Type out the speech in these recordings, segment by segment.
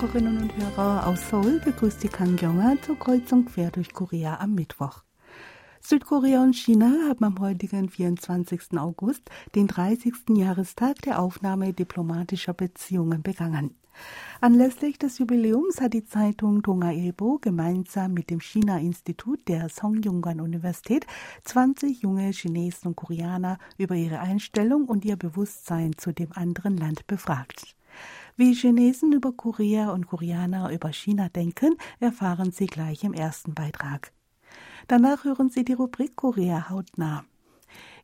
Hörerinnen und Hörer aus Seoul begrüßt die Kang Kyonga zur Kreuzung quer durch Korea am Mittwoch. Südkorea und China haben am heutigen 24. August den 30. Jahrestag der Aufnahme diplomatischer Beziehungen begangen. Anlässlich des Jubiläums hat die Zeitung Donga Ilbo gemeinsam mit dem China-Institut der Songyungan-Universität 20 junge Chinesen und Koreaner über ihre Einstellung und ihr Bewusstsein zu dem anderen Land befragt. Wie Chinesen über Korea und Koreaner über China denken, erfahren Sie gleich im ersten Beitrag. Danach hören Sie die Rubrik Korea hautnah.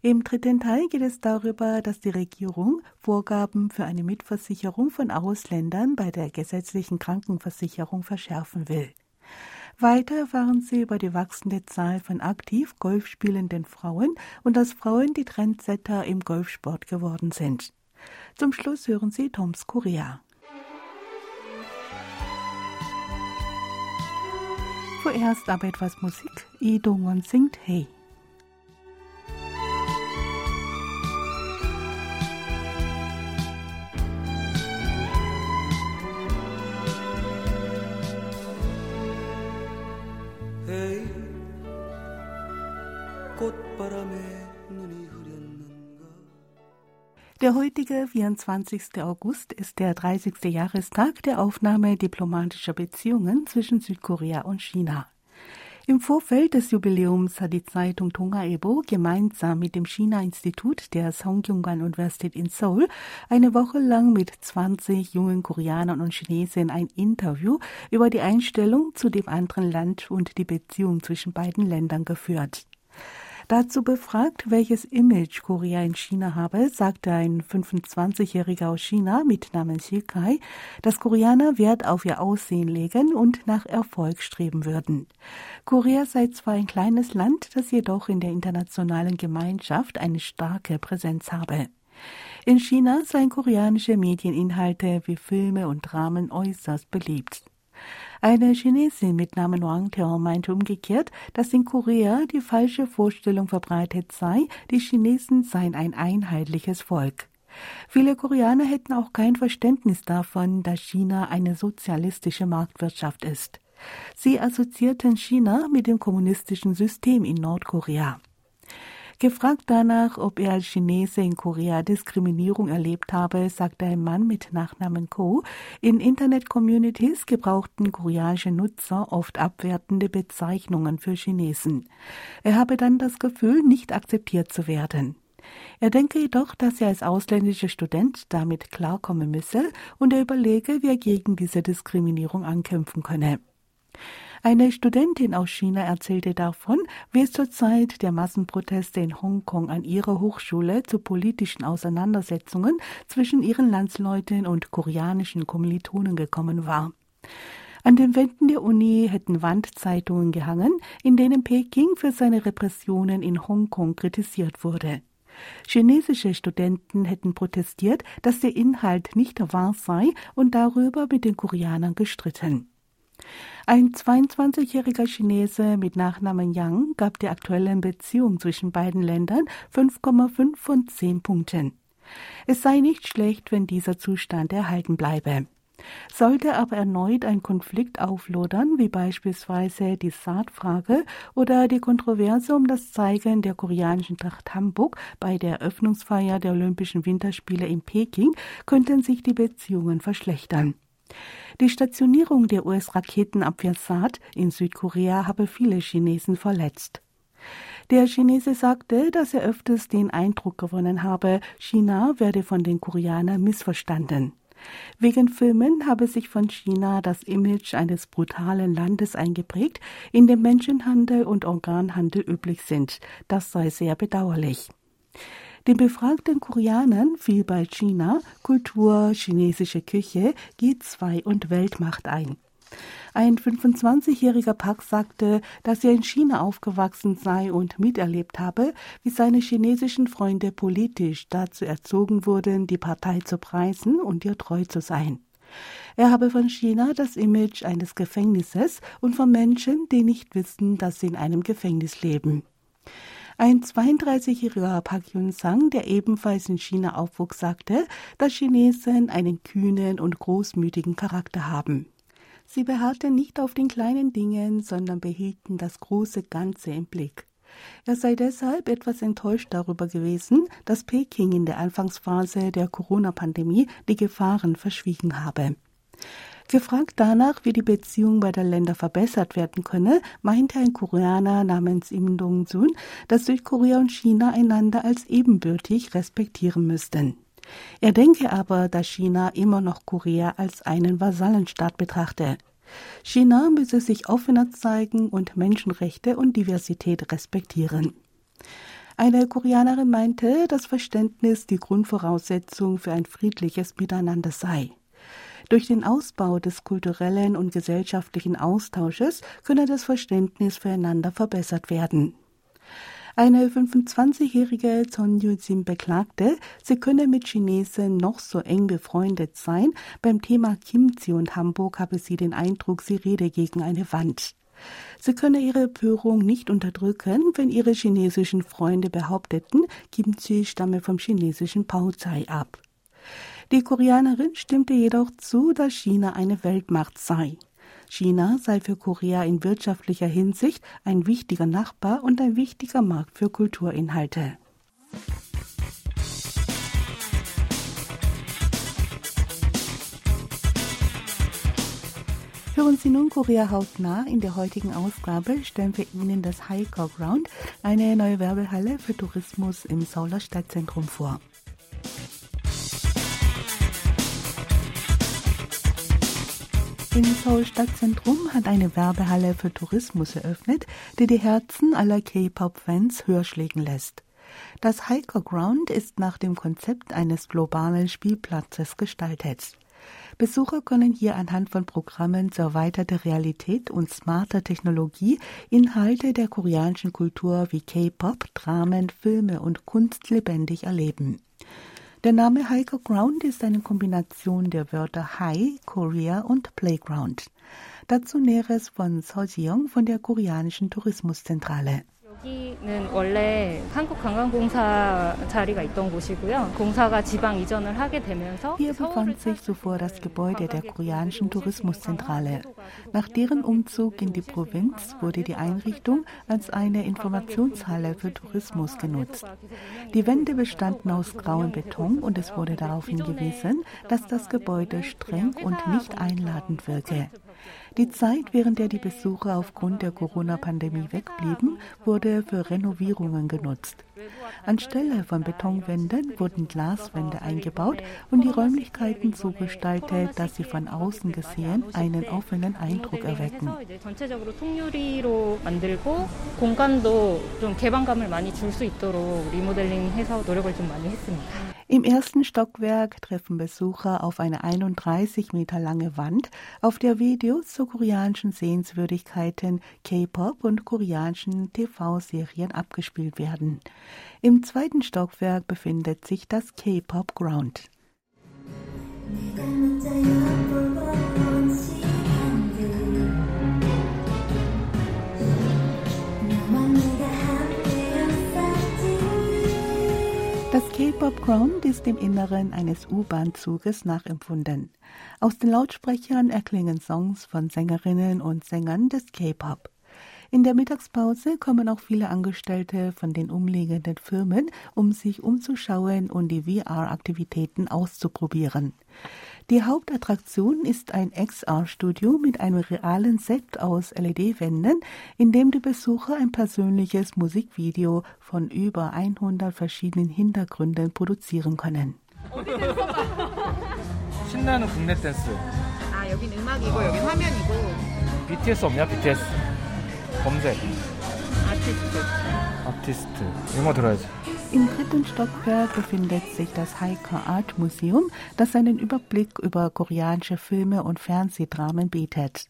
Im dritten Teil geht es darüber, dass die Regierung Vorgaben für eine Mitversicherung von Ausländern bei der gesetzlichen Krankenversicherung verschärfen will. Weiter erfahren Sie über die wachsende Zahl von aktiv Golf spielenden Frauen und dass Frauen die Trendsetter im Golfsport geworden sind. Zum Schluss hören Sie Toms Korea. Vorerst aber etwas Musik. Lee Dong-won singt Hey. Der heutige 24. August ist der 30. Jahrestag der Aufnahme diplomatischer Beziehungen zwischen Südkorea und China. Im Vorfeld des Jubiläums hat die Zeitung Tonga Ebo gemeinsam mit dem China-Institut der Songyungan-Universität in Seoul eine Woche lang mit 20 jungen Koreanern und Chinesen ein Interview über die Einstellung zu dem anderen Land und die Beziehung zwischen beiden Ländern geführt. Dazu befragt, welches Image Korea in China habe, sagte ein 25-Jähriger aus China mit Namen Kai, dass Koreaner Wert auf ihr Aussehen legen und nach Erfolg streben würden. Korea sei zwar ein kleines Land, das jedoch in der internationalen Gemeinschaft eine starke Präsenz habe. In China seien koreanische Medieninhalte wie Filme und Dramen äußerst beliebt. Eine Chinesin mit Namen Wang Teo meinte umgekehrt, dass in Korea die falsche Vorstellung verbreitet sei, die Chinesen seien ein einheitliches Volk. Viele Koreaner hätten auch kein Verständnis davon, dass China eine sozialistische Marktwirtschaft ist. Sie assoziierten China mit dem kommunistischen System in Nordkorea. Gefragt danach, ob er als Chinese in Korea Diskriminierung erlebt habe, sagte ein Mann mit Nachnamen Ko, in Internet-Communities gebrauchten koreanische Nutzer oft abwertende Bezeichnungen für Chinesen. Er habe dann das Gefühl, nicht akzeptiert zu werden. Er denke jedoch, dass er als ausländischer Student damit klarkommen müsse und er überlege, wie er gegen diese Diskriminierung ankämpfen könne. Eine Studentin aus China erzählte davon, wie es zur Zeit der Massenproteste in Hongkong an ihrer Hochschule zu politischen Auseinandersetzungen zwischen ihren Landsleuten und koreanischen Kommilitonen gekommen war. An den Wänden der Uni hätten Wandzeitungen gehangen, in denen Peking für seine Repressionen in Hongkong kritisiert wurde. Chinesische Studenten hätten protestiert, dass der Inhalt nicht wahr sei und darüber mit den Koreanern gestritten. Ein 22-jähriger Chinese mit Nachnamen Yang gab der aktuellen Beziehung zwischen beiden Ländern 5,5 von 10 Punkten. Es sei nicht schlecht, wenn dieser Zustand erhalten bleibe. Sollte aber erneut ein Konflikt auflodern, wie beispielsweise die Saatfrage oder die Kontroverse um das Zeigen der koreanischen Tracht Hamburg bei der Eröffnungsfeier der Olympischen Winterspiele in Peking, könnten sich die Beziehungen verschlechtern. Die Stationierung der US-Raketenabwehr Saad in Südkorea habe viele Chinesen verletzt. Der Chinese sagte, dass er öfters den Eindruck gewonnen habe, China werde von den Koreanern missverstanden. Wegen Filmen habe sich von China das Image eines brutalen Landes eingeprägt, in dem Menschenhandel und Organhandel üblich sind. Das sei sehr bedauerlich. Den befragten Koreanern fiel bei China Kultur, chinesische Küche, G2 und Weltmacht ein. Ein 25-jähriger Park sagte, dass er in China aufgewachsen sei und miterlebt habe, wie seine chinesischen Freunde politisch dazu erzogen wurden, die Partei zu preisen und ihr treu zu sein. Er habe von China das Image eines Gefängnisses und von Menschen, die nicht wissen, dass sie in einem Gefängnis leben. Ein 32-jähriger Park Yun-sang, der ebenfalls in China aufwuchs, sagte, dass Chinesen einen kühnen und großmütigen Charakter haben. Sie beharrten nicht auf den kleinen Dingen, sondern behielten das große Ganze im Blick. Er sei deshalb etwas enttäuscht darüber gewesen, dass Peking in der Anfangsphase der Corona-Pandemie die Gefahren verschwiegen habe. Gefragt danach, wie die Beziehung beider Länder verbessert werden könne, meinte ein Koreaner namens Im Dong-sun, dass Südkorea und China einander als ebenbürtig respektieren müssten. Er denke aber, dass China immer noch Korea als einen Vasallenstaat betrachte. China müsse sich offener zeigen und Menschenrechte und Diversität respektieren. Eine Koreanerin meinte, dass Verständnis die Grundvoraussetzung für ein friedliches Miteinander sei. Durch den Ausbau des kulturellen und gesellschaftlichen Austausches könne das Verständnis füreinander verbessert werden. Eine 25-jährige Son Yu-jin beklagte, sie könne mit Chinesen noch so eng befreundet sein. Beim Thema Kimchi und Hamburg habe sie den Eindruck, sie rede gegen eine Wand. Sie könne ihre Empörung nicht unterdrücken, wenn ihre chinesischen Freunde behaupteten, Kimchi stamme vom chinesischen Paozai ab. Die Koreanerin stimmte jedoch zu, dass China eine Weltmacht sei. China sei für Korea in wirtschaftlicher Hinsicht ein wichtiger Nachbar und ein wichtiger Markt für Kulturinhalte. Hören Sie nun Korea hautnah. In der heutigen Ausgabe stellen wir Ihnen das Highcore Ground, eine neue Werbehalle für Tourismus im Seouler Stadtzentrum vor. Im Seoul Stadtzentrum hat eine Werbehalle für Tourismus eröffnet, die die Herzen aller K-Pop-Fans höher schlägen lässt. Das Hiker Ground ist nach dem Konzept eines globalen Spielplatzes gestaltet. Besucher können hier anhand von Programmen zur erweiterten Realität und smarter Technologie Inhalte der koreanischen Kultur wie K-Pop, Dramen, Filme und Kunst lebendig erleben. Der Name Hiker Ground ist eine Kombination der Wörter High, Korea und Playground. Dazu Näheres von So Jiyoung von der koreanischen Tourismuszentrale. 여기는 원래 한국관광공사 자리가 있던 곳이고요. 공사가 지방 이전을 하게 되면서 Hier befand sich zuvor das Gebäude der koreanischen Tourismuszentrale. Nach deren Umzug in die Provinz wurde die Einrichtung als eine Informationshalle für Tourismus genutzt. Die Wände bestanden aus grauem Beton und es wurde darauf hingewiesen, dass das Gebäude streng und nicht einladend wirke. Die Zeit, während der die Besucher aufgrund der Corona-Pandemie wegblieben, wurde für Renovierungen genutzt. Anstelle von Betonwänden wurden Glaswände eingebaut und die Räumlichkeiten so gestaltet, dass sie von außen gesehen einen offenen Eindruck erwecken. Im ersten Stockwerk treffen Besucher auf eine 31 Meter lange Wand, auf der Videos zu koreanischen Sehenswürdigkeiten, K-Pop und koreanischen TV-Serien abgespielt werden. Im zweiten Stockwerk befindet sich das K-Pop Ground. Das K-Pop Ground ist im Inneren eines U-Bahn-Zuges nachempfunden. Aus den Lautsprechern erklingen Songs von Sängerinnen und Sängern des K-Pop. In der Mittagspause kommen auch viele Angestellte von den umliegenden Firmen, um sich umzuschauen und die VR-Aktivitäten auszuprobieren. Die Hauptattraktion ist ein XR-Studio mit einem realen Set aus LED-Wänden, in dem die Besucher ein persönliches Musikvideo von über 100 verschiedenen Hintergründen produzieren können. 신나는 국내 댄스. 아 여긴 음악이고 여긴 화면이고 BTS 없냐? BTS. 검색. 아티스트. 아티스트. 이거 들어야지. Im dritten Stockwerk befindet sich das Haika Art Museum, das einen Überblick über koreanische Filme und Fernsehdramen bietet.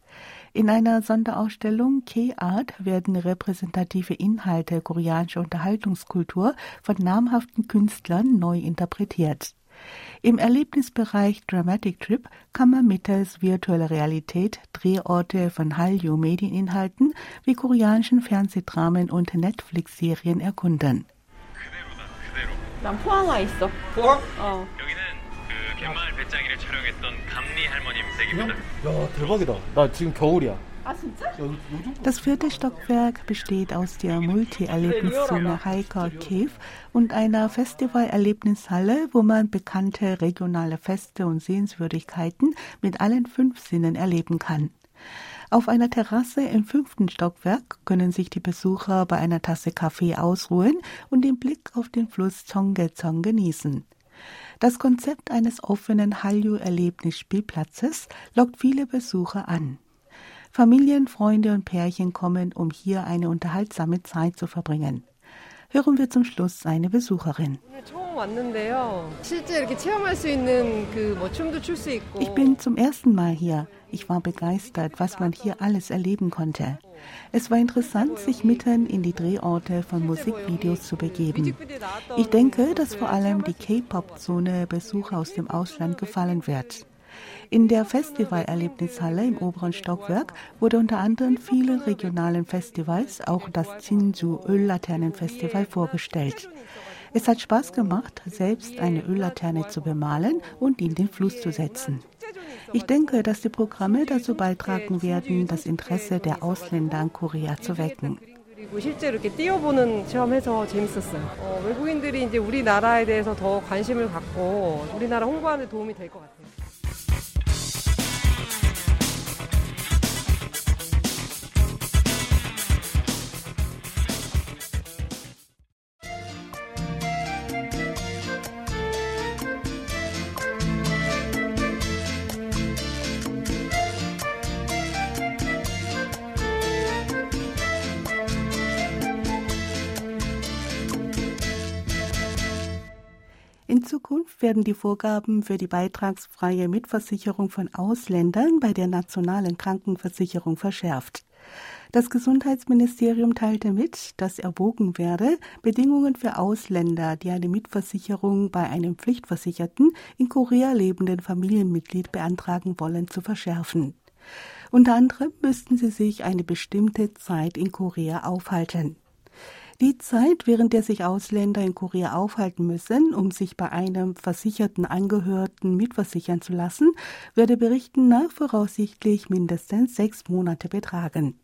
In einer Sonderausstellung K-Art werden repräsentative Inhalte koreanischer Unterhaltungskultur von namhaften Künstlern neu interpretiert. Im Erlebnisbereich Dramatic Trip kann man mittels virtueller Realität Drehorte von Hallyu Medieninhalten wie koreanischen Fernsehdramen und Netflix-Serien erkunden. 난 포항와 있어. 포항? 어. 여기는 그 개마을 배짱이를 촬영했던 감리 할머님 댁입니다. 야 대박이다. 나 지금 겨울이야. Das vierte Stockwerk besteht aus der Multi-Erlebniszone Heiko Cave und einer Festival-Erlebnishalle, wo man bekannte regionale Feste und Sehenswürdigkeiten mit allen fünf Sinnen erleben kann. Auf einer Terrasse im fünften Stockwerk können sich die Besucher bei einer Tasse Kaffee ausruhen und den Blick auf den Fluss Zongezong genießen. Das Konzept eines offenen Hallyu-Erlebnisspielplatzes lockt viele Besucher an. Familien, Freunde und Pärchen kommen, um hier eine unterhaltsame Zeit zu verbringen. Hören wir zum Schluss eine Besucherin. Ich bin zum ersten Mal hier. Ich war begeistert, was man hier alles erleben konnte. Es war interessant, sich mitten in die Drehorte von Musikvideos zu begeben. Ich denke, dass vor allem die K-Pop-Zone Besucher aus dem Ausland gefallen wird. In der Festivalerlebnishalle im oberen Stockwerk wurde unter anderem viele regionalen Festivals, auch das Jinju Öllaternenfestival vorgestellt. Es hat Spaß gemacht, selbst eine Öllaterne zu bemalen und in den Fluss zu setzen. Ich denke, dass die Programme dazu beitragen werden, das Interesse der Ausländer an Korea zu wecken. 그리고 실제로 이렇게 띄워보는 체험해서 재밌었어요. 어, 외국인들이 이제 우리나라에 대해서 더 관심을 갖고 우리나라 홍보하는 데 도움이 될 것 같아요. Werden die Vorgaben für die beitragsfreie Mitversicherung von Ausländern bei der nationalen Krankenversicherung verschärft. Das Gesundheitsministerium teilte mit, dass erwogen werde, Bedingungen für Ausländer, die eine Mitversicherung bei einem Pflichtversicherten in Korea lebenden Familienmitglied beantragen wollen, zu verschärfen. Unter anderem müssten sie sich eine bestimmte Zeit in Korea aufhalten. Die Zeit, während der sich Ausländer in Korea aufhalten müssen, um sich bei einem versicherten Angehörigen mitversichern zu lassen, werde Berichten nach voraussichtlich mindestens sechs Monate betragen.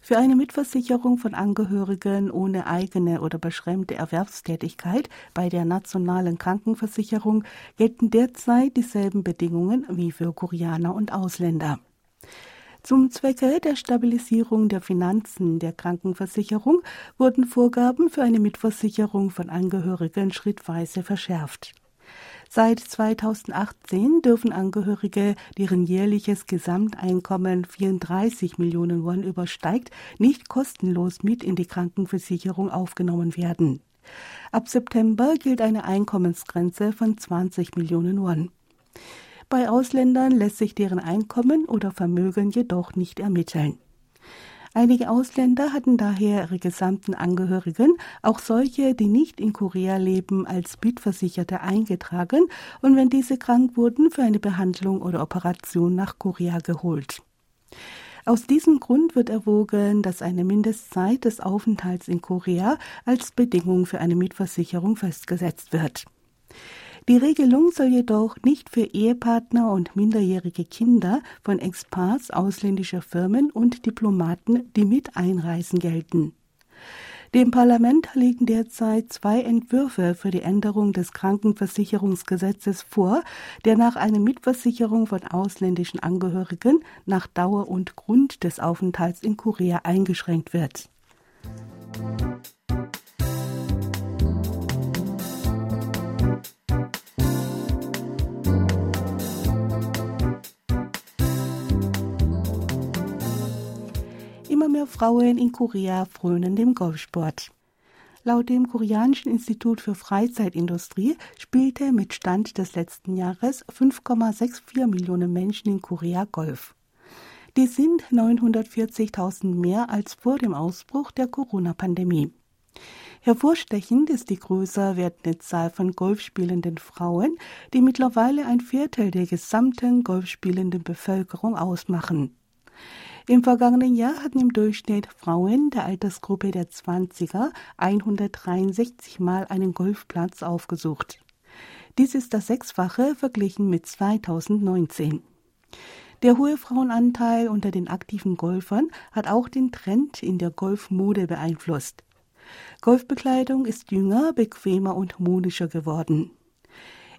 Für eine Mitversicherung von Angehörigen ohne eigene oder beschränkte Erwerbstätigkeit bei der nationalen Krankenversicherung gelten derzeit dieselben Bedingungen wie für Koreaner und Ausländer. Zum Zwecke der Stabilisierung der Finanzen der Krankenversicherung wurden Vorgaben für eine Mitversicherung von Angehörigen schrittweise verschärft. Seit 2018 dürfen Angehörige, deren jährliches Gesamteinkommen 34 Millionen Won übersteigt, nicht kostenlos mit in die Krankenversicherung aufgenommen werden. Ab September gilt eine Einkommensgrenze von 20 Millionen Won. Bei Ausländern lässt sich deren Einkommen oder Vermögen jedoch nicht ermitteln. Einige Ausländer hatten daher ihre gesamten Angehörigen, auch solche, die nicht in Korea leben, als Mitversicherte eingetragen und wenn diese krank wurden, für eine Behandlung oder Operation nach Korea geholt. Aus diesem Grund wird erwogen, dass eine Mindestzeit des Aufenthalts in Korea als Bedingung für eine Mitversicherung festgesetzt wird. Die Regelung soll jedoch nicht für Ehepartner und minderjährige Kinder von Expats ausländischer Firmen und Diplomaten, die mit einreisen, gelten. Dem Parlament liegen derzeit zwei Entwürfe für die Änderung des Krankenversicherungsgesetzes vor, der nach einer Mitversicherung von ausländischen Angehörigen nach Dauer und Grund des Aufenthalts in Korea eingeschränkt wird. Immer mehr Frauen in Korea frönen dem Golfsport. Laut dem Koreanischen Institut für Freizeitindustrie spielte mit Stand des letzten Jahres 5,64 Millionen Menschen in Korea Golf. Die sind 940.000 mehr als vor dem Ausbruch der Corona-Pandemie. Hervorstechend ist die größer werdende Zahl von golfspielenden Frauen, die mittlerweile ein Viertel der gesamten golfspielenden Bevölkerung ausmachen. Im vergangenen Jahr hatten im Durchschnitt Frauen der Altersgruppe der 20er 163 Mal einen Golfplatz aufgesucht. Dies ist das Sechsfache verglichen mit 2019. Der hohe Frauenanteil unter den aktiven Golfern hat auch den Trend in der Golfmode beeinflusst. Golfbekleidung ist jünger, bequemer und modischer geworden.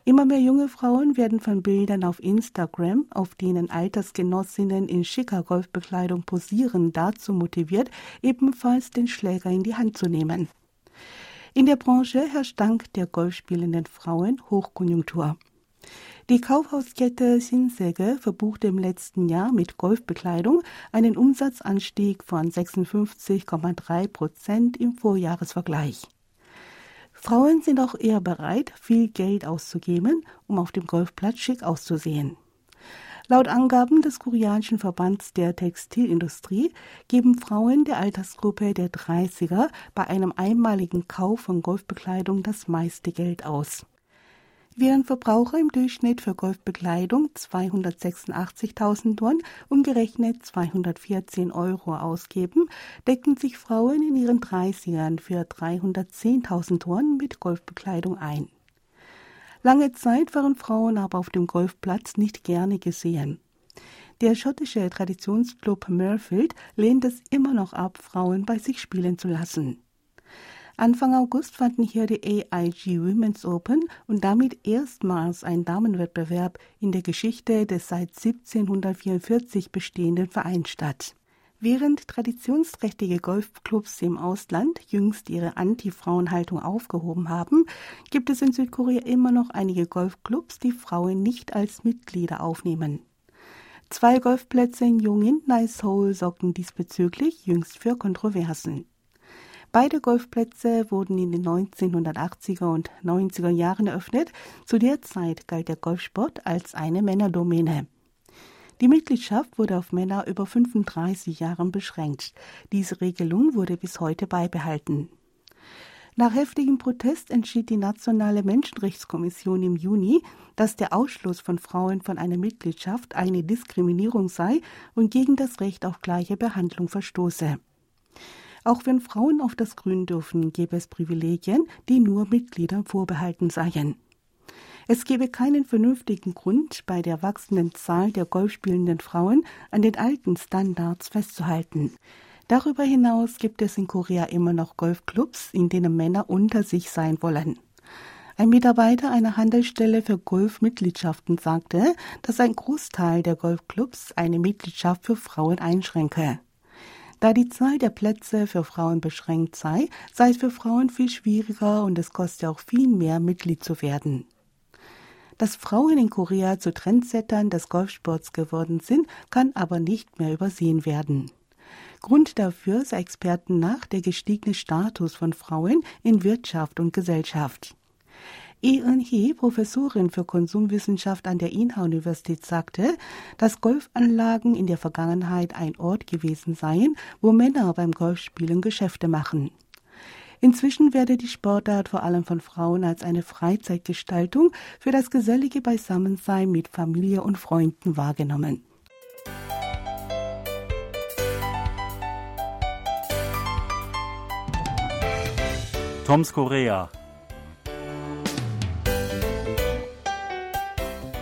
Immer mehr junge Frauen werden von Bildern auf Instagram, auf denen Altersgenossinnen in schicker Golfbekleidung posieren, dazu motiviert, ebenfalls den Schläger in die Hand zu nehmen. In der Branche herrscht dank der golfspielenden Frauen Hochkonjunktur. Die Kaufhauskette Sinsege verbuchte im letzten Jahr mit Golfbekleidung einen Umsatzanstieg von 56,3 Prozent im Vorjahresvergleich. Frauen sind auch eher bereit, viel Geld auszugeben, um auf dem Golfplatz schick auszusehen. Laut Angaben des koreanischen Verbands der Textilindustrie geben Frauen der Altersgruppe der 30er bei einem einmaligen Kauf von Golfbekleidung das meiste Geld aus. Während Verbraucher im Durchschnitt für Golfbekleidung 286.000 Won, umgerechnet 214 Euro ausgeben, decken sich Frauen in ihren 30ern für 310.000 Won mit Golfbekleidung ein. Lange Zeit waren Frauen aber auf dem Golfplatz nicht gerne gesehen. Der schottische Traditionsclub Murfield lehnt es immer noch ab, Frauen bei sich spielen zu lassen. Anfang August fanden hier die AIG Women's Open und damit erstmals ein Damenwettbewerb in der Geschichte des seit 1744 bestehenden Vereins statt. Während traditionsträchtige Golfclubs im Ausland jüngst ihre Anti-Frauenhaltung aufgehoben haben, gibt es in Südkorea immer noch einige Golfclubs, die Frauen nicht als Mitglieder aufnehmen. Zwei Golfplätze in Jungin, Nai Seoul sorgten diesbezüglich jüngst für Kontroversen. Beide Golfplätze wurden in den 1980er und 90er Jahren eröffnet. Zu der Zeit galt der Golfsport als eine Männerdomäne. Die Mitgliedschaft wurde auf Männer über 35 Jahren beschränkt. Diese Regelung wurde bis heute beibehalten. Nach heftigem Protest entschied die Nationale Menschenrechtskommission im Juni, dass der Ausschluss von Frauen von einer Mitgliedschaft eine Diskriminierung sei und gegen das Recht auf gleiche Behandlung verstoße. Auch wenn Frauen auf das Grün dürfen, gäbe es Privilegien, die nur Mitgliedern vorbehalten seien. Es gebe keinen vernünftigen Grund, bei der wachsenden Zahl der golfspielenden Frauen an den alten Standards festzuhalten. Darüber hinaus gibt es in Korea immer noch Golfclubs, in denen Männer unter sich sein wollen. Ein Mitarbeiter einer Handelsstelle für Golfmitgliedschaften sagte, dass ein Großteil der Golfclubs eine Mitgliedschaft für Frauen einschränke. Da die Zahl der Plätze für Frauen beschränkt sei, sei es für Frauen viel schwieriger und es koste auch viel mehr, Mitglied zu werden. Dass Frauen in Korea zu Trendsettern des Golfsports geworden sind, kann aber nicht mehr übersehen werden. Grund dafür sei Experten nach der gestiegene Status von Frauen in Wirtschaft und Gesellschaft. Eun-hee, Professorin für Konsumwissenschaft an der Inha-Universität, sagte, dass Golfanlagen in der Vergangenheit ein Ort gewesen seien, wo Männer beim Golfspielen Geschäfte machen. Inzwischen werde die Sportart vor allem von Frauen als eine Freizeitgestaltung für das gesellige Beisammensein mit Familie und Freunden wahrgenommen. Toms Korea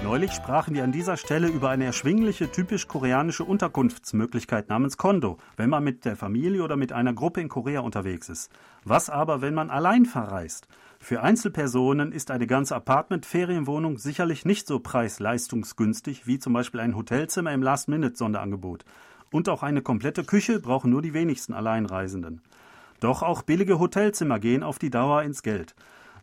Neulich sprachen wir an dieser Stelle über eine erschwingliche, typisch koreanische Unterkunftsmöglichkeit namens Kondo, wenn man mit der Familie oder mit einer Gruppe in Korea unterwegs ist. Was aber, wenn man allein verreist? Für Einzelpersonen ist eine ganze Apartment-Ferienwohnung sicherlich nicht so preis-leistungsgünstig wie zum Beispiel ein Hotelzimmer im Last-Minute-Sonderangebot. Und auch eine komplette Küche brauchen nur die wenigsten Alleinreisenden. Doch auch billige Hotelzimmer gehen auf die Dauer ins Geld.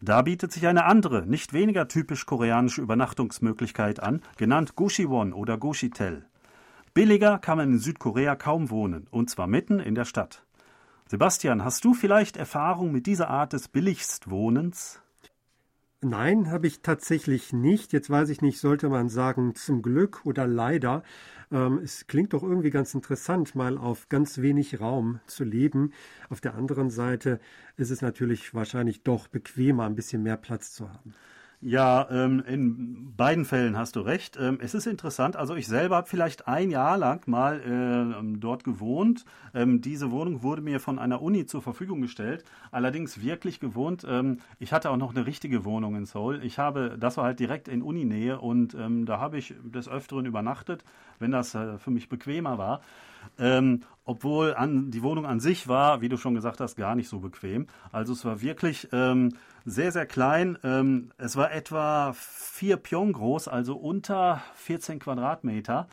Da bietet sich eine andere, nicht weniger typisch koreanische Übernachtungsmöglichkeit an, genannt Gushiwon oder Gushitel. Billiger kann man in Südkorea kaum wohnen, und zwar mitten in der Stadt. Sebastian, hast du vielleicht Erfahrung mit dieser Art des Billigstwohnens? Nein, habe ich tatsächlich nicht. Jetzt weiß ich nicht, sollte man sagen zum Glück oder leider. Ähm, es klingt doch irgendwie ganz interessant, mal auf ganz wenig Raum zu leben. Auf der anderen Seite ist es natürlich wahrscheinlich doch bequemer, ein bisschen mehr Platz zu haben. Ja, ähm, in beiden Fällen hast du recht. Ähm, es ist interessant. Also ich selber habe vielleicht ein Jahr lang mal äh, dort gewohnt. Ähm, diese Wohnung wurde mir von einer Uni zur Verfügung gestellt. Allerdings wirklich gewohnt. Ähm, ich hatte auch noch eine richtige Wohnung in Seoul. Ich habe, das war halt direkt in Uninähe und ähm, da habe ich des Öfteren übernachtet, wenn das äh, für mich bequemer war. Ähm, obwohl an, die Wohnung an sich war, wie du schon gesagt hast, gar nicht so bequem. Also es war wirklich ähm, sehr, sehr klein. Ähm, es war etwa vier Pyong groß, also unter 14 Quadratmeter.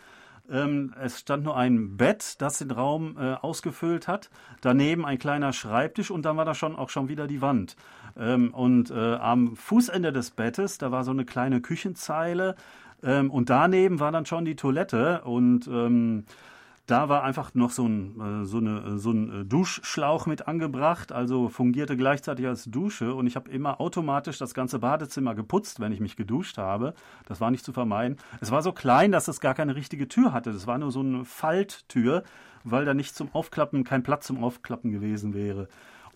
Ähm, es stand nur ein Bett, das den Raum äh, ausgefüllt hat. Daneben ein kleiner Schreibtisch und dann war da schon auch schon wieder die Wand. Ähm, und äh, am Fußende des Bettes, da war so eine kleine Küchenzeile. Ähm, und daneben war dann schon die Toilette und ähm, da war einfach noch so ein, äh, so eine, so ein äh, Duschschlauch mit angebracht, also fungierte gleichzeitig als Dusche und ich habe immer automatisch das ganze Badezimmer geputzt, wenn ich mich geduscht habe. Das war nicht zu vermeiden. Es war so klein, dass es gar keine richtige Tür hatte. Das war nur so eine Falttür, weil da nicht zum Aufklappen, kein Platz zum Aufklappen gewesen wäre.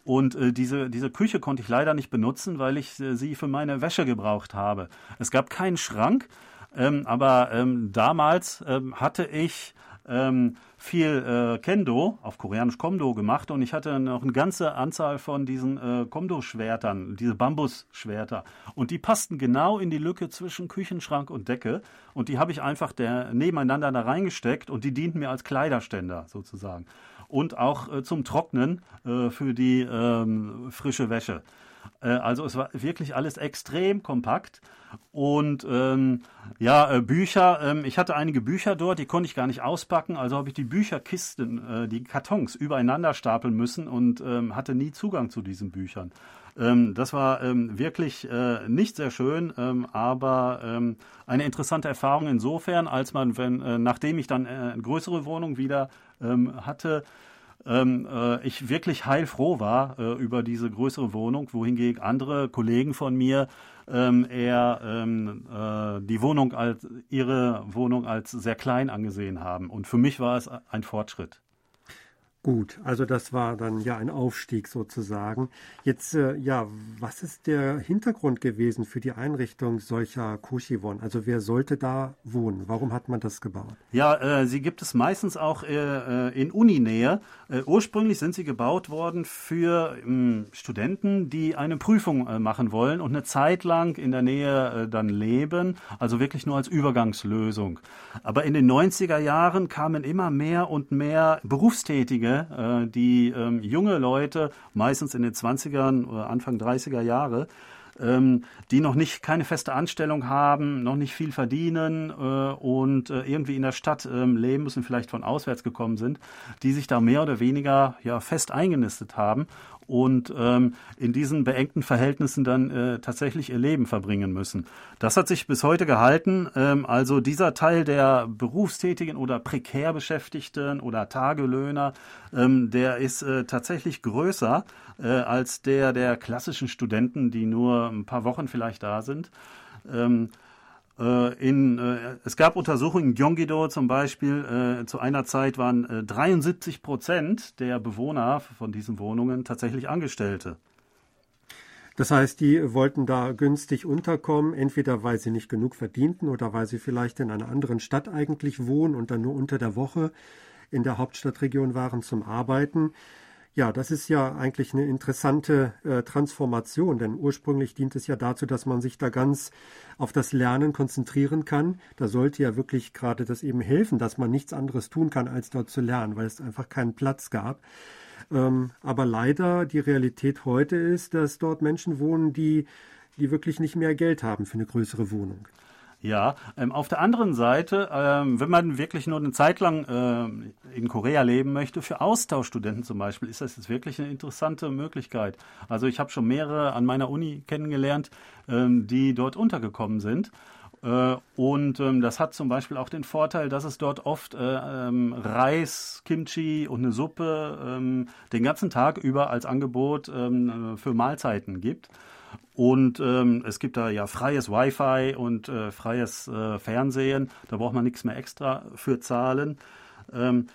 Und äh, diese, diese Küche konnte ich leider nicht benutzen, weil ich äh, sie für meine Wäsche gebraucht habe. Es gab keinen Schrank, ähm, aber ähm, damals ähm, hatte ich ähm, viel äh, Kendo, auf Koreanisch Komdo gemacht und ich hatte noch eine ganze Anzahl von diesen äh, Komdo-Schwertern, diese Bambusschwerter. Und die passten genau in die Lücke zwischen Küchenschrank und Decke und die habe ich einfach der, nebeneinander da reingesteckt und die dienten mir als Kleiderständer sozusagen. Und auch äh, zum Trocknen äh, für die ähm, frische Wäsche. Äh, also es war wirklich alles extrem kompakt. Und ähm, ja, äh, Bücher, ähm, ich hatte einige Bücher dort, die konnte ich gar nicht auspacken, also habe ich die Bücherkisten, äh, die Kartons übereinander stapeln müssen und ähm, hatte nie Zugang zu diesen Büchern. Ähm, das war ähm, wirklich äh, nicht sehr schön, ähm, aber eine interessante Erfahrung insofern, als man, wenn, äh, nachdem ich dann eine größere Wohnung wieder hatte, ähm, äh, ich wirklich heilfroh war äh, über diese größere Wohnung, wohingegen andere Kollegen von mir ähm, eher ähm, äh, die Wohnung als ihre Wohnung als sehr klein angesehen haben. Und für mich war es ein Fortschritt. Gut, also das war dann ja ein Aufstieg sozusagen. Jetzt, äh, ja, was ist der Hintergrund gewesen für die Einrichtung solcher Kushiwon? Also wer sollte da wohnen? Warum hat man das gebaut? Ja, äh, sie gibt es meistens auch äh, äh in Uninähe. Äh, ursprünglich sind sie gebaut worden für ähm, Studenten, die eine Prüfung äh, machen wollen und eine Zeit lang in der Nähe dann leben, also wirklich nur als Übergangslösung. Aber in den 90er Jahren kamen immer mehr und mehr Berufstätige äh, die ähm, junge Leute, meistens in den 20ern oder Anfang 30er Jahre, ähm, die noch nicht keine feste Anstellung haben, noch nicht viel verdienen äh, und äh, irgendwie in der Stadt ähm, leben müssen, vielleicht von auswärts gekommen sind, die sich da mehr oder weniger ja fest eingenistet haben und ähm, in diesen beengten Verhältnissen dann äh, tatsächlich ihr Leben verbringen müssen. Das hat sich bis heute gehalten. Ähm, also dieser Teil der Berufstätigen oder prekär Beschäftigten oder Tagelöhner, ähm, der ist äh, tatsächlich größer äh, als der der klassischen Studenten, die nur ein paar Wochen vielleicht da sind. Ähm, äh, in, äh, es gab Untersuchungen in Gyeonggi-do zum Beispiel, äh, zu einer Zeit waren äh, 73 Prozent der Bewohner von diesen Wohnungen tatsächlich Angestellte. Das heißt, die wollten da günstig unterkommen, entweder weil sie nicht genug verdienten oder weil sie vielleicht in einer anderen Stadt eigentlich wohnen und dann nur unter der Woche in der Hauptstadtregion waren zum Arbeiten. Ja, das ist ja eigentlich eine interessante äh, Transformation, denn ursprünglich dient es ja dazu, dass man sich da ganz auf das Lernen konzentrieren kann. Da sollte ja wirklich gerade das eben helfen, dass man nichts anderes tun kann, als dort zu lernen, weil es einfach keinen Platz gab. Ähm, aber leider die Realität heute ist, dass dort Menschen wohnen, die, die wirklich nicht mehr Geld haben für eine größere Wohnung. Ja, ähm, auf der anderen Seite, ähm, wenn man wirklich nur eine Zeit lang äh, in Korea leben möchte, für Austauschstudenten zum Beispiel, ist das jetzt wirklich eine interessante Möglichkeit. Also ich habe schon mehrere an meiner Uni kennengelernt, ähm, die dort untergekommen sind. Äh, und ähm, das hat zum Beispiel auch den Vorteil, dass es dort oft äh, ähm, Reis, Kimchi und eine Suppe ähm, den ganzen Tag über als Angebot ähm, für Mahlzeiten gibt. Und ähm, es gibt da ja freies Wi-Fi und äh, freies äh, Fernsehen. Da braucht man nichts mehr extra für zahlen. Ähm,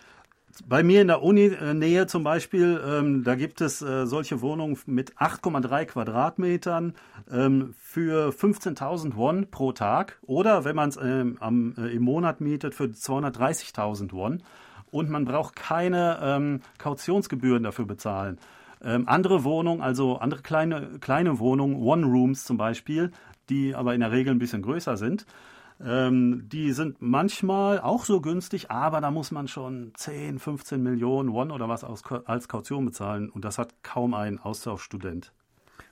bei mir in der Uni-Nähe zum Beispiel, ähm, da gibt es äh, solche Wohnungen mit 8,3 Quadratmetern ähm, für 15.000 Won pro Tag oder wenn man es ähm, äh, im Monat mietet für 230.000 Won und man braucht keine ähm, Kautionsgebühren dafür bezahlen. Ähm, andere Wohnungen, also andere kleine, kleine Wohnungen, One-Rooms zum Beispiel, die aber in der Regel ein bisschen größer sind, ähm, die sind manchmal auch so günstig, aber da muss man schon 10, 15 Millionen Won oder was aus, als Kaution bezahlen und das hat kaum ein Austauschstudent.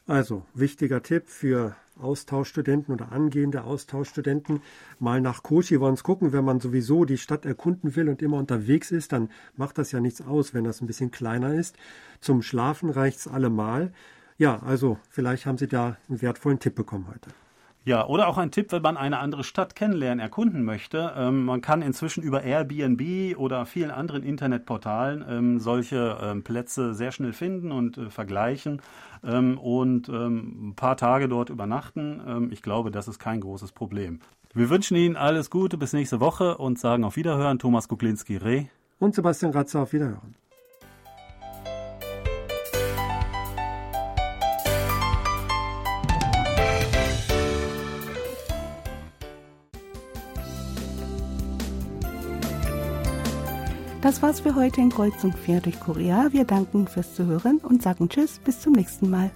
Also, wichtiger Tipp für Austauschstudenten oder angehende Austauschstudenten, mal nach Koschiwons gucken. Wenn man sowieso die Stadt erkunden will und immer unterwegs ist, dann macht das ja nichts aus, wenn das ein bisschen kleiner ist. Zum Schlafen reicht es allemal. Ja, also vielleicht haben Sie da einen wertvollen Tipp bekommen heute. Ja, oder auch ein Tipp, wenn man eine andere Stadt kennenlernen, erkunden möchte. Ähm, man kann inzwischen über Airbnb oder vielen anderen Internetportalen ähm, solche ähm, Plätze sehr schnell finden und äh, vergleichen ähm, und ähm, ein paar Tage dort übernachten. Ähm, ich glaube, das ist kein großes Problem. Wir wünschen Ihnen alles Gute bis nächste Woche und sagen auf Wiederhören. Thomas Kuklinski-Reh. Und Sebastian Ratzer auf Wiederhören. Das war's für heute in Kreuz und Quer durch Korea. Wir danken fürs Zuhören und sagen Tschüss, bis zum nächsten Mal.